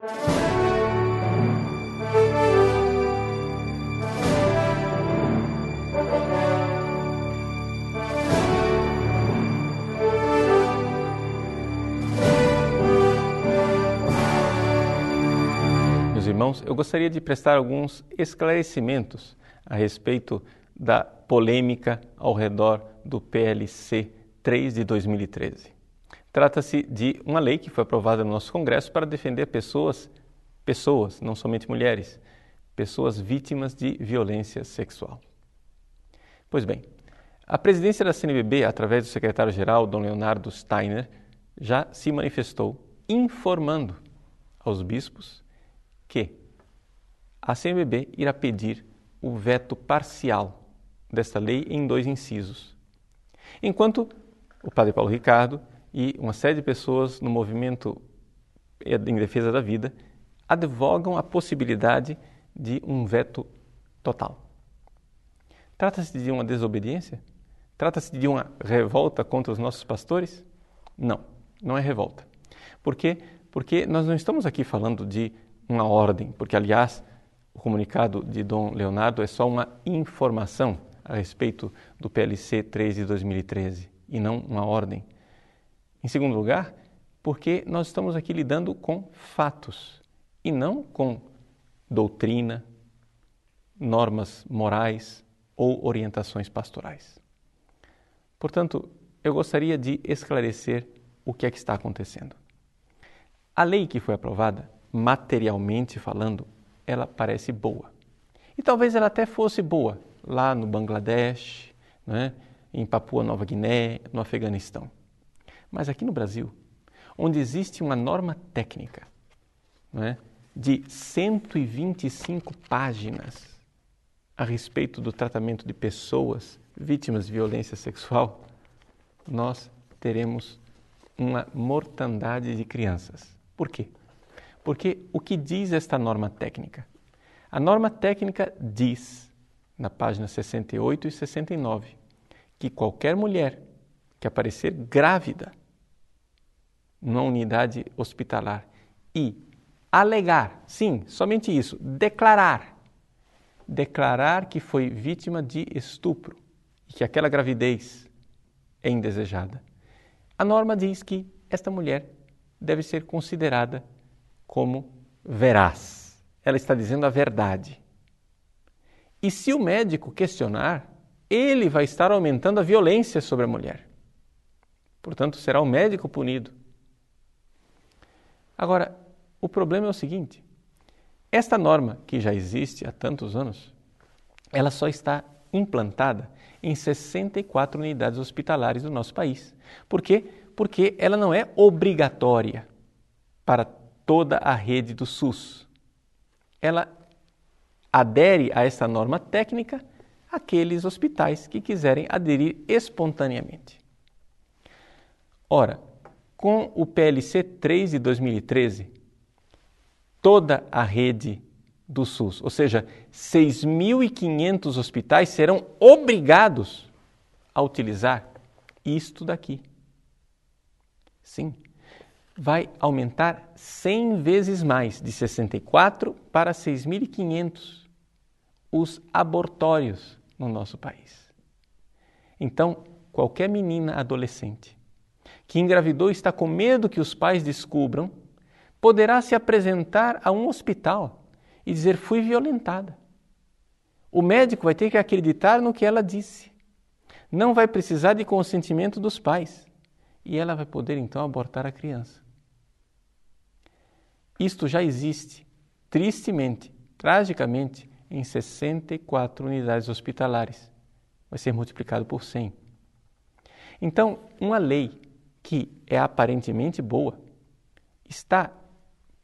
Meus irmãos, eu gostaria de prestar alguns esclarecimentos a respeito da polêmica ao redor do PLC 3 de 2013. Trata-se de uma lei que foi aprovada no nosso Congresso para defender pessoas, pessoas, não somente mulheres, pessoas vítimas de violência sexual. Pois bem, a presidência da CNBB, através do secretário-geral, Dom Leonardo Steiner, já se manifestou informando aos bispos que a CNBB irá pedir o veto parcial desta lei em dois incisos. Enquanto o padre Paulo Ricardo e uma série de pessoas no movimento em defesa da vida advogam a possibilidade de um veto total. Trata-se de uma desobediência? Trata-se de uma revolta contra os nossos pastores? Não, não é revolta. Por quê? Porque nós não estamos aqui falando de uma ordem, porque, aliás, o comunicado de Dom Leonardo é só uma informação a respeito do PLC 3 de 2013 e não uma ordem. Em segundo lugar, porque nós estamos aqui lidando com fatos e não com doutrina, normas morais ou orientações pastorais. Portanto, eu gostaria de esclarecer o que é que está acontecendo. A lei que foi aprovada, materialmente falando, ela parece boa. E talvez ela até fosse boa lá no Bangladesh, né, em Papua Nova Guiné, no Afeganistão. Mas aqui no Brasil, onde existe uma norma técnica né, de 125 páginas a respeito do tratamento de pessoas vítimas de violência sexual, nós teremos uma mortandade de crianças. Por quê? Porque o que diz esta norma técnica? A norma técnica diz, na página 68 e 69, que qualquer mulher que aparecer grávida numa unidade hospitalar e alegar, sim, somente isso, declarar, declarar que foi vítima de estupro e que aquela gravidez é indesejada. A norma diz que esta mulher deve ser considerada como veraz. Ela está dizendo a verdade. E se o médico questionar, ele vai estar aumentando a violência sobre a mulher. Portanto, será o médico punido. Agora, o problema é o seguinte: esta norma, que já existe há tantos anos, ela só está implantada em 64 unidades hospitalares do nosso país. Por quê? Porque ela não é obrigatória para toda a rede do SUS. Ela adere a esta norma técnica aqueles hospitais que quiserem aderir espontaneamente. Ora, com o PLC 3 de 2013, toda a rede do SUS, ou seja, 6.500 hospitais serão obrigados a utilizar isto daqui. Sim, vai aumentar 100 vezes mais, de 64 para 6.500, os abortórios no nosso país. Então, qualquer menina adolescente que engravidou e está com medo que os pais descubram, poderá se apresentar a um hospital e dizer: fui violentada. O médico vai ter que acreditar no que ela disse. Não vai precisar de consentimento dos pais. E ela vai poder então abortar a criança. Isto já existe, tristemente, tragicamente, em 64 unidades hospitalares. Vai ser multiplicado por 100. Então, uma lei que é aparentemente boa está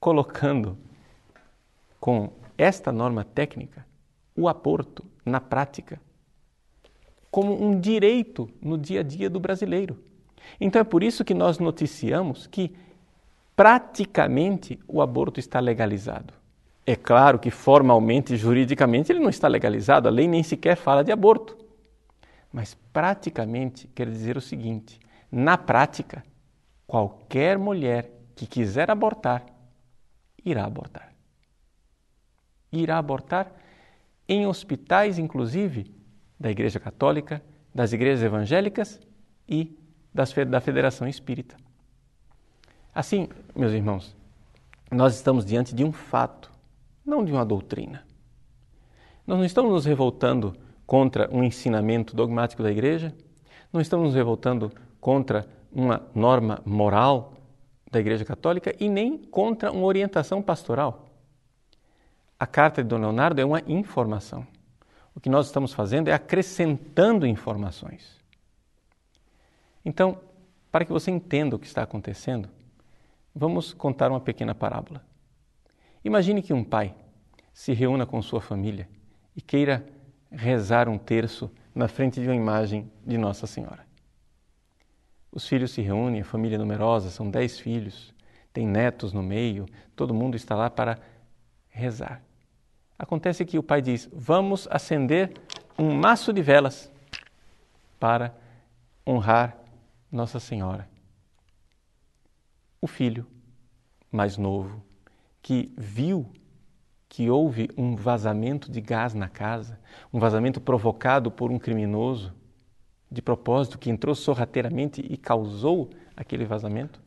colocando com esta norma técnica o aborto na prática como um direito no dia a dia do brasileiro. Então é por isso que nós noticiamos que praticamente o aborto está legalizado. É claro que formalmente, juridicamente, ele não está legalizado, a lei nem sequer fala de aborto. Mas praticamente quer dizer o seguinte: na prática, qualquer mulher que quiser abortar irá abortar. Irá abortar em hospitais, inclusive, da Igreja Católica, das igrejas evangélicas e das, da Federação Espírita. Assim, meus irmãos, nós estamos diante de um fato, não de uma doutrina. Nós não estamos nos revoltando contra um ensinamento dogmático da igreja, não estamos nos revoltando contra uma norma moral da Igreja Católica e nem contra uma orientação pastoral. A carta de Dom Leonardo é uma informação. O que nós estamos fazendo é acrescentando informações. Então, para que você entenda o que está acontecendo, vamos contar uma pequena parábola. Imagine que um pai se reúna com sua família e queira rezar um terço na frente de uma imagem de Nossa Senhora. Os filhos se reúnem, a família é numerosa, são dez filhos, tem netos no meio, todo mundo está lá para rezar. Acontece que o pai diz: Vamos acender um maço de velas para honrar Nossa Senhora. O filho mais novo, que viu que houve um vazamento de gás na casa, um vazamento provocado por um criminoso, de propósito, que entrou sorrateiramente e causou aquele vazamento,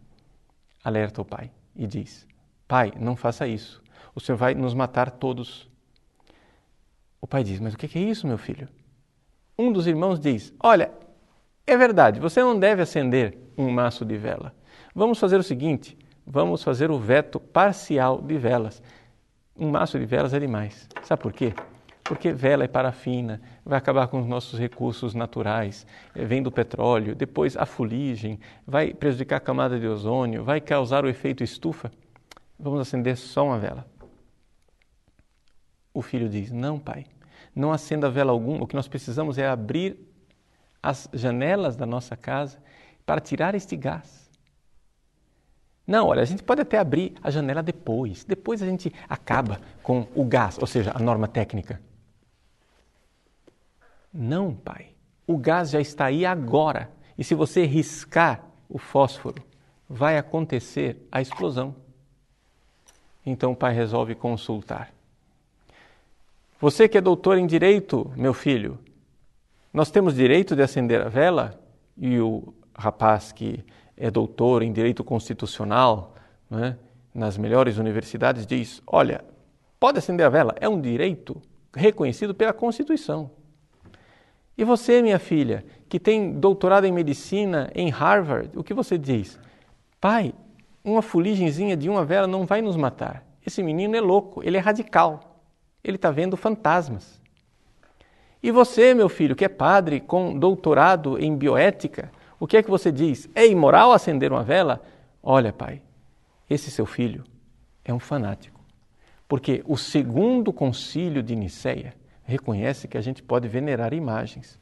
alerta o pai e diz: Pai, não faça isso, o senhor vai nos matar todos. O pai diz: Mas o que é isso, meu filho? Um dos irmãos diz: Olha, é verdade, você não deve acender um maço de vela. Vamos fazer o seguinte: vamos fazer o veto parcial de velas um maço de velas é demais. Sabe por quê? Porque vela é parafina, vai acabar com os nossos recursos naturais, eh, vem do petróleo, depois a fuligem, vai prejudicar a camada de ozônio, vai causar o efeito estufa. Vamos acender só uma vela. O filho diz: Não, pai, não acenda vela alguma, o que nós precisamos é abrir as janelas da nossa casa para tirar este gás. Não, olha, a gente pode até abrir a janela depois. Depois a gente acaba com o gás, ou seja, a norma técnica. Não, pai. O gás já está aí agora. E se você riscar o fósforo, vai acontecer a explosão. Então o pai resolve consultar. Você que é doutor em direito, meu filho, nós temos direito de acender a vela? E o rapaz que é doutor em direito constitucional, né, nas melhores universidades, diz: olha, pode acender a vela, é um direito reconhecido pela Constituição. E você, minha filha, que tem doutorado em medicina em Harvard, o que você diz? Pai, uma fuligenzinha de uma vela não vai nos matar. Esse menino é louco, ele é radical, ele está vendo fantasmas. E você, meu filho, que é padre com doutorado em bioética, o que é que você diz? É imoral acender uma vela? Olha, pai, esse seu filho é um fanático. Porque o segundo concílio de Nicéia reconhece que a gente pode venerar imagens.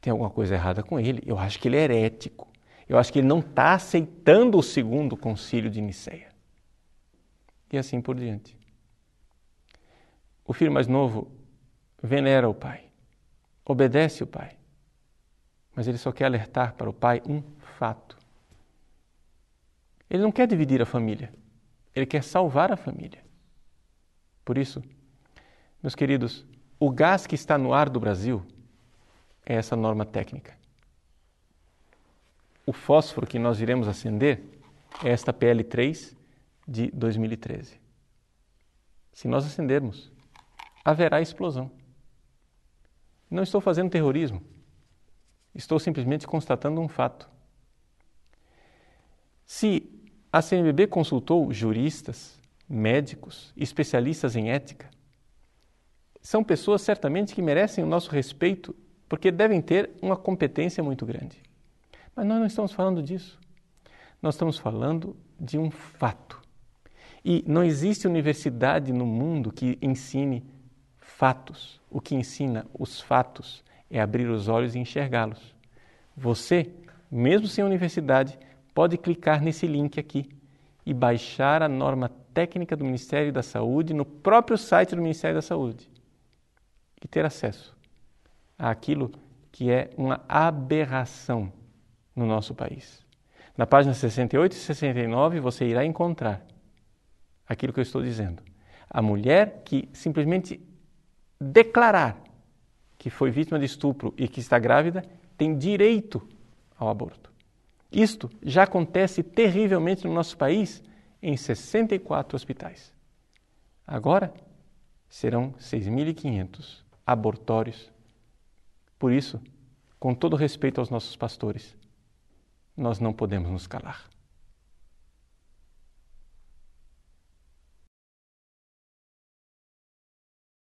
Tem alguma coisa errada com ele? Eu acho que ele é herético. Eu acho que ele não está aceitando o segundo concílio de Nicéia. E assim por diante. O filho mais novo venera o pai, obedece o pai mas ele só quer alertar para o pai um fato. Ele não quer dividir a família, ele quer salvar a família. Por isso, meus queridos, o gás que está no ar do Brasil é essa norma técnica. O fósforo que nós iremos acender é esta PL3 de 2013. Se nós acendermos, haverá explosão. Não estou fazendo terrorismo. Estou simplesmente constatando um fato. Se a CNBB consultou juristas, médicos, especialistas em ética, são pessoas certamente que merecem o nosso respeito porque devem ter uma competência muito grande. Mas nós não estamos falando disso. Nós estamos falando de um fato. E não existe universidade no mundo que ensine fatos. O que ensina os fatos é abrir os olhos e enxergá-los. Você, mesmo sem universidade, pode clicar nesse link aqui e baixar a norma técnica do Ministério da Saúde no próprio site do Ministério da Saúde e ter acesso àquilo que é uma aberração no nosso país. Na página 68 e 69 você irá encontrar aquilo que eu estou dizendo. A mulher que simplesmente declarar que foi vítima de estupro e que está grávida tem direito ao aborto. Isto já acontece terrivelmente no nosso país em 64 hospitais. Agora serão 6.500 abortórios. Por isso, com todo respeito aos nossos pastores, nós não podemos nos calar.